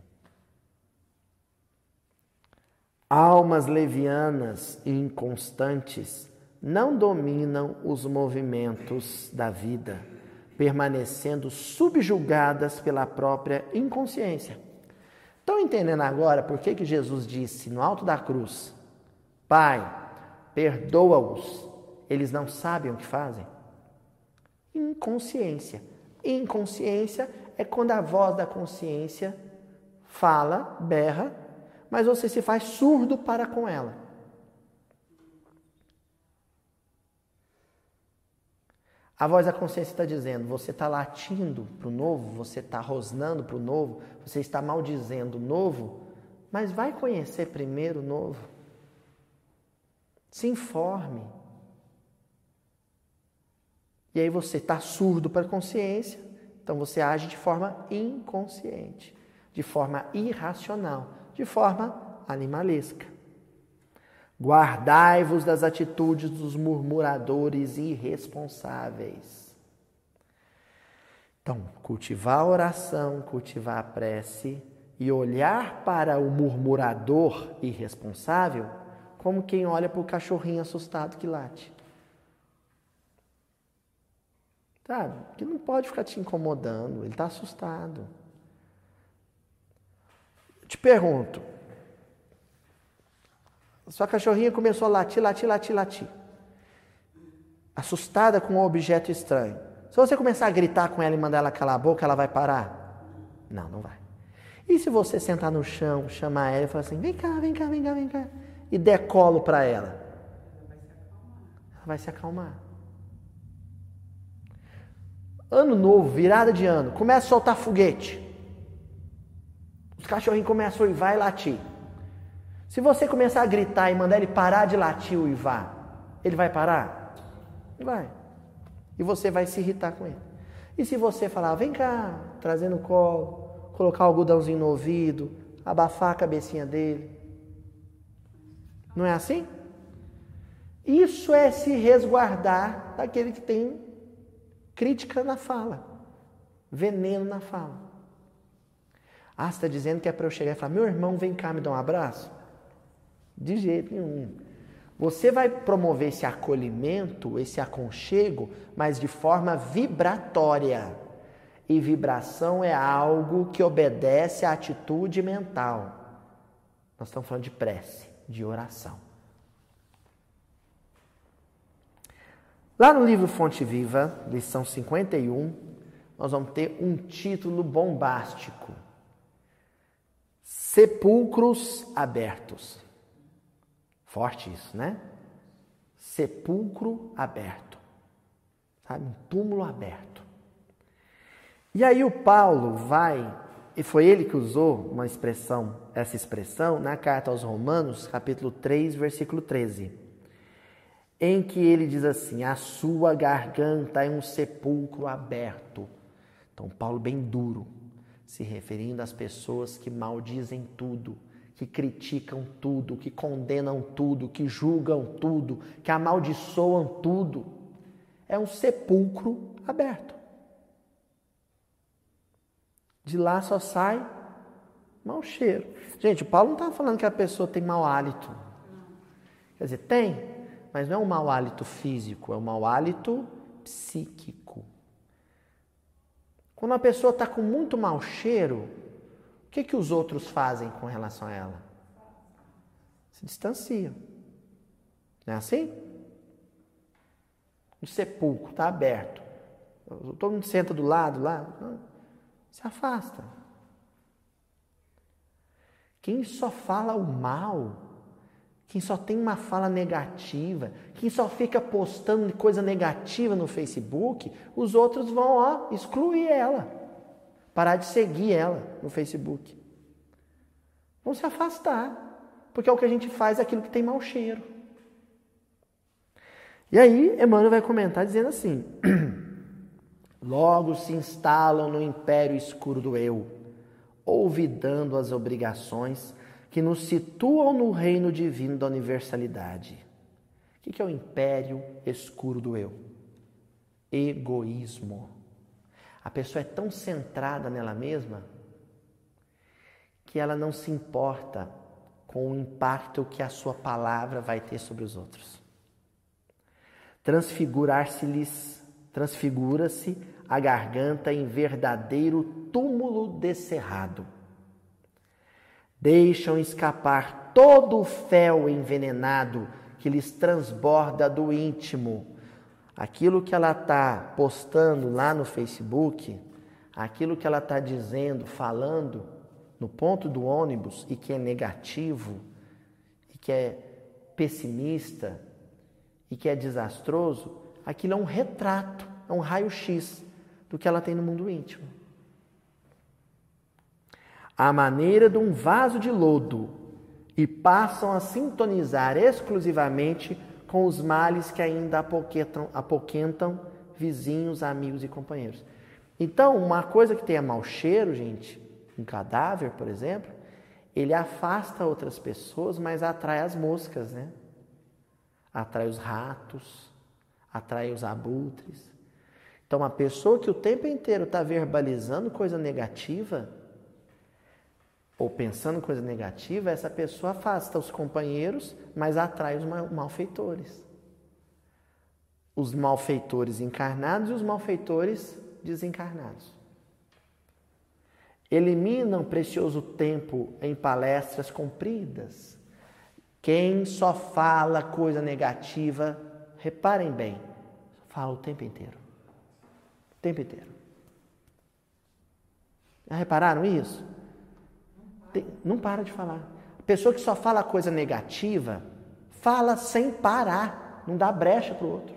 Almas levianas e inconstantes não dominam os movimentos da vida, permanecendo subjugadas pela própria inconsciência. Estão entendendo agora por que, que Jesus disse no alto da cruz: Pai, perdoa-os, eles não sabem o que fazem. Inconsciência. Inconsciência é quando a voz da consciência fala, berra, mas você se faz surdo para com ela. A voz da consciência está dizendo: você está latindo para o novo, você está rosnando para o novo, você está maldizendo o novo, mas vai conhecer primeiro o novo. Se informe. E aí você está surdo para a consciência, então você age de forma inconsciente, de forma irracional, de forma animalesca. Guardai-vos das atitudes dos murmuradores irresponsáveis. Então, cultivar a oração, cultivar a prece e olhar para o murmurador irresponsável como quem olha para o cachorrinho assustado que late. Sabe? Que não pode ficar te incomodando, ele está assustado. Te pergunto, sua cachorrinha começou a latir, latir, latir, latir. Assustada com um objeto estranho. Se você começar a gritar com ela e mandar ela calar a boca, ela vai parar? Não, não vai. E se você sentar no chão, chamar ela e falar assim: vem cá, vem cá, vem cá, vem cá, e der colo para ela? Ela vai se acalmar. Ano novo, virada de ano, começa a soltar foguete. Os cachorrinhos começam a ir e latir. Se você começar a gritar e mandar ele parar de latir o Ivá, ele vai parar? Vai. E você vai se irritar com ele. E se você falar, vem cá, trazendo colo, colocar o algodãozinho no ouvido, abafar a cabecinha dele. Não é assim? Isso é se resguardar daquele que tem crítica na fala, veneno na fala. Ah, você está dizendo que é para eu chegar e falar: meu irmão, vem cá me dar um abraço? De jeito nenhum. Você vai promover esse acolhimento, esse aconchego, mas de forma vibratória. E vibração é algo que obedece à atitude mental. Nós estamos falando de prece, de oração. Lá no livro Fonte Viva, lição 51, nós vamos ter um título bombástico: Sepulcros Abertos. Forte isso, né? Sepulcro aberto. Sabe? Um túmulo aberto. E aí o Paulo vai, e foi ele que usou uma expressão, essa expressão, na carta aos Romanos, capítulo 3, versículo 13, em que ele diz assim: A sua garganta é um sepulcro aberto. Então, Paulo, bem duro, se referindo às pessoas que maldizem tudo que criticam tudo, que condenam tudo, que julgam tudo, que amaldiçoam tudo. É um sepulcro aberto. De lá só sai mau cheiro. Gente, o Paulo não está falando que a pessoa tem mau hálito. Quer dizer, tem, mas não é um mau hálito físico, é um mau hálito psíquico. Quando a pessoa está com muito mau cheiro, que, que os outros fazem com relação a ela? Se distanciam. Não é assim? O sepulcro está aberto. Todo mundo senta do lado lá. Se afasta. Quem só fala o mal, quem só tem uma fala negativa, quem só fica postando coisa negativa no Facebook, os outros vão ó, excluir ela. Parar de seguir ela no Facebook. Vão se afastar. Porque é o que a gente faz aquilo que tem mau cheiro. E aí, Emmanuel vai comentar dizendo assim: (clears throat) Logo se instalam no império escuro do eu, olvidando as obrigações que nos situam no reino divino da universalidade. O que é o império escuro do eu? Egoísmo. A pessoa é tão centrada nela mesma que ela não se importa com o impacto que a sua palavra vai ter sobre os outros. Transfigurar-se-lhes, transfigura-se a garganta em verdadeiro túmulo descerrado. Deixam escapar todo o fel envenenado que lhes transborda do íntimo aquilo que ela está postando lá no Facebook, aquilo que ela está dizendo, falando no ponto do ônibus e que é negativo, e que é pessimista, e que é desastroso, aquilo é um retrato, é um raio-x do que ela tem no mundo íntimo. A maneira de um vaso de lodo e passam a sintonizar exclusivamente com os males que ainda apoquentam, apoquentam vizinhos, amigos e companheiros. Então, uma coisa que tenha mau cheiro, gente, um cadáver, por exemplo, ele afasta outras pessoas, mas atrai as moscas, né? Atrai os ratos, atrai os abutres. Então, uma pessoa que o tempo inteiro está verbalizando coisa negativa, ou pensando coisa negativa, essa pessoa afasta os companheiros, mas atrai os malfeitores. Os malfeitores encarnados e os malfeitores desencarnados. Eliminam precioso tempo em palestras compridas. Quem só fala coisa negativa, reparem bem, fala o tempo inteiro. O tempo inteiro. Já repararam isso? Tem, não para de falar. A pessoa que só fala coisa negativa, fala sem parar, não dá brecha para o outro.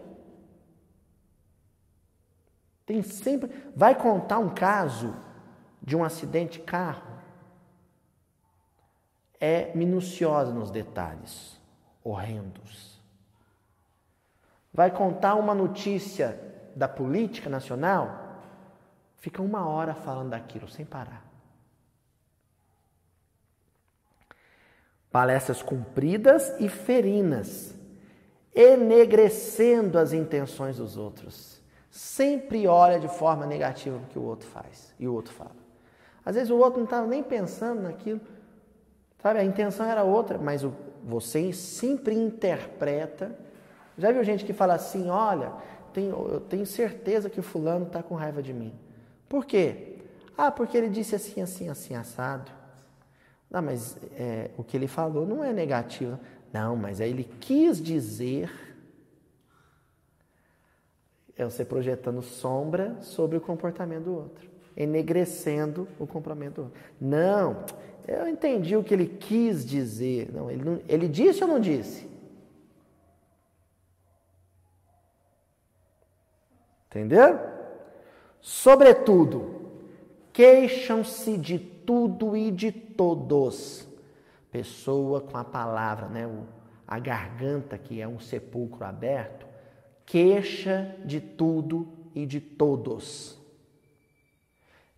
Tem sempre. Vai contar um caso de um acidente de carro. É minuciosa nos detalhes, horrendos. Vai contar uma notícia da política nacional, fica uma hora falando daquilo sem parar. Palestras compridas e ferinas, enegrecendo as intenções dos outros. Sempre olha de forma negativa o que o outro faz e o outro fala. Às vezes o outro não estava nem pensando naquilo, sabe? A intenção era outra, mas o, você sempre interpreta. Já viu gente que fala assim: olha, tenho, eu tenho certeza que o fulano está com raiva de mim. Por quê? Ah, porque ele disse assim, assim, assim, assado. Não, mas é, o que ele falou não é negativo. Não, mas aí ele quis dizer. É você projetando sombra sobre o comportamento do outro, enegrecendo o comportamento do outro. Não, eu entendi o que ele quis dizer. Não, ele, não, ele disse ou não disse? Entendeu? Sobretudo, queixam-se de tudo e de todos. Pessoa com a palavra, né? A garganta, que é um sepulcro aberto, queixa de tudo e de todos.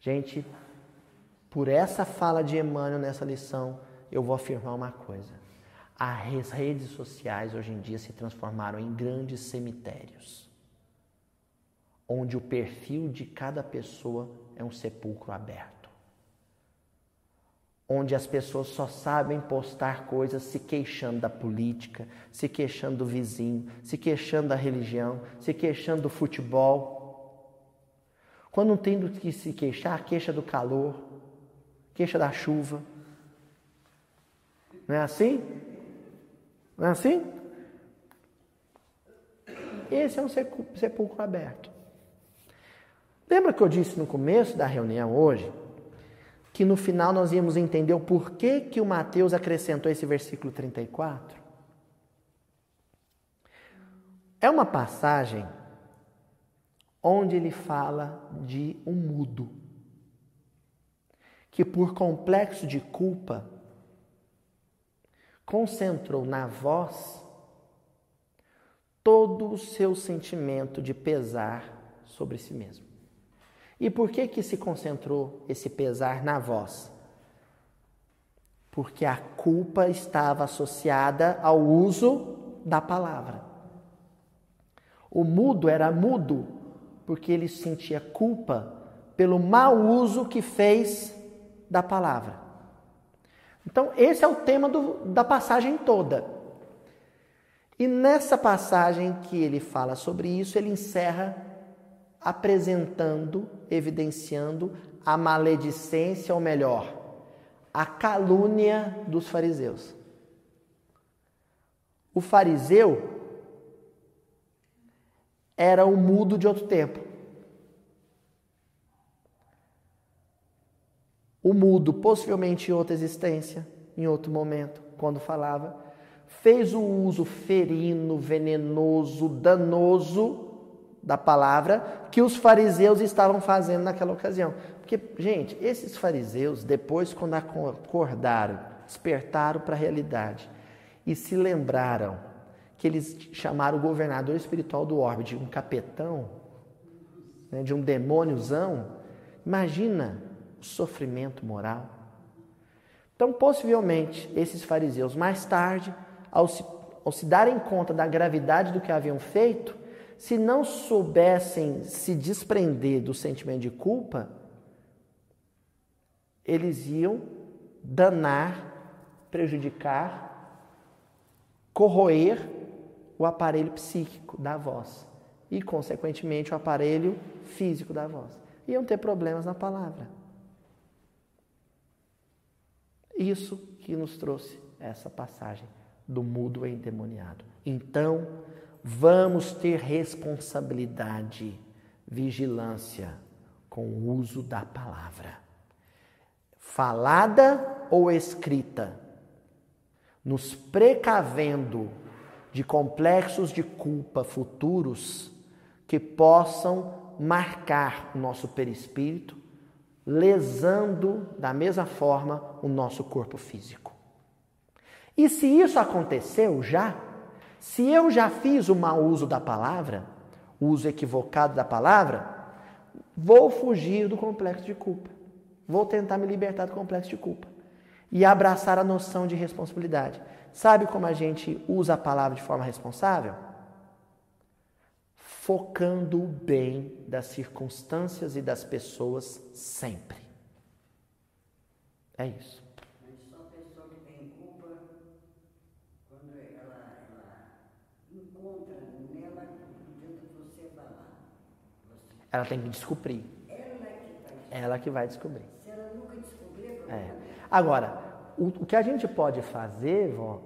Gente, por essa fala de Emmanuel nessa lição, eu vou afirmar uma coisa. As redes sociais hoje em dia se transformaram em grandes cemitérios, onde o perfil de cada pessoa é um sepulcro aberto onde as pessoas só sabem postar coisas se queixando da política, se queixando do vizinho, se queixando da religião, se queixando do futebol. Quando não tem do que se queixar, queixa do calor, queixa da chuva. Não é assim? Não é assim? Esse é um sepulcro aberto. Lembra que eu disse no começo da reunião hoje? Que no final nós íamos entender o porquê que o Mateus acrescentou esse versículo 34? É uma passagem onde ele fala de um mudo que por complexo de culpa concentrou na voz todo o seu sentimento de pesar sobre si mesmo. E por que que se concentrou esse pesar na voz? Porque a culpa estava associada ao uso da palavra. O mudo era mudo porque ele sentia culpa pelo mau uso que fez da palavra. Então, esse é o tema do, da passagem toda. E nessa passagem que ele fala sobre isso, ele encerra apresentando, evidenciando a maledicência, ou melhor, a calúnia dos fariseus. O fariseu era o mudo de outro tempo. O mudo, possivelmente em outra existência, em outro momento, quando falava, fez o uso ferino, venenoso, danoso da palavra que os fariseus estavam fazendo naquela ocasião. Porque, gente, esses fariseus, depois, quando acordaram, despertaram para a realidade e se lembraram que eles chamaram o governador espiritual do orbe de um capetão, né, de um demôniozão, imagina o sofrimento moral. Então, possivelmente, esses fariseus, mais tarde, ao se, ao se darem conta da gravidade do que haviam feito, se não soubessem se desprender do sentimento de culpa, eles iam danar, prejudicar, corroer o aparelho psíquico da voz e, consequentemente, o aparelho físico da voz. Iam ter problemas na palavra. Isso que nos trouxe essa passagem do mudo endemoniado. Então, vamos ter responsabilidade, vigilância com o uso da palavra. Falada ou escrita, nos precavendo de complexos de culpa futuros que possam marcar o nosso perispírito, lesando da mesma forma o nosso corpo físico. E se isso aconteceu já, se eu já fiz o mau uso da palavra, o uso equivocado da palavra, vou fugir do complexo de culpa. Vou tentar me libertar do complexo de culpa e abraçar a noção de responsabilidade. Sabe como a gente usa a palavra de forma responsável? Focando o bem das circunstâncias e das pessoas sempre. É isso. Ela tem que descobrir. Ela que vai descobrir. Se ela nunca descobrir, é. Agora, o, o que a gente pode fazer, vó,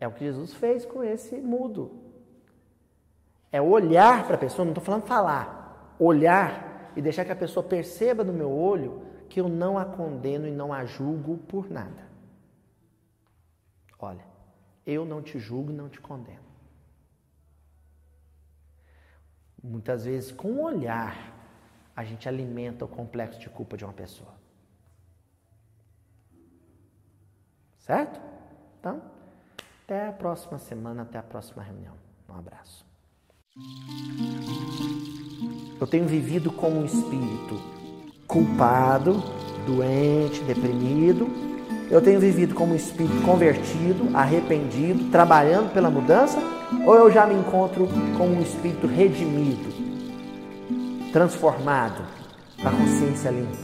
é o que Jesus fez com esse mudo. É olhar para a pessoa, não estou falando falar, olhar e deixar que a pessoa perceba no meu olho que eu não a condeno e não a julgo por nada. Olha, eu não te julgo e não te condeno. Muitas vezes, com o olhar, a gente alimenta o complexo de culpa de uma pessoa. Certo? Então, até a próxima semana, até a próxima reunião. Um abraço. Eu tenho vivido como um espírito culpado, doente, deprimido. Eu tenho vivido como espírito convertido, arrependido, trabalhando pela mudança ou eu já me encontro com um espírito redimido, transformado, com a consciência limpa?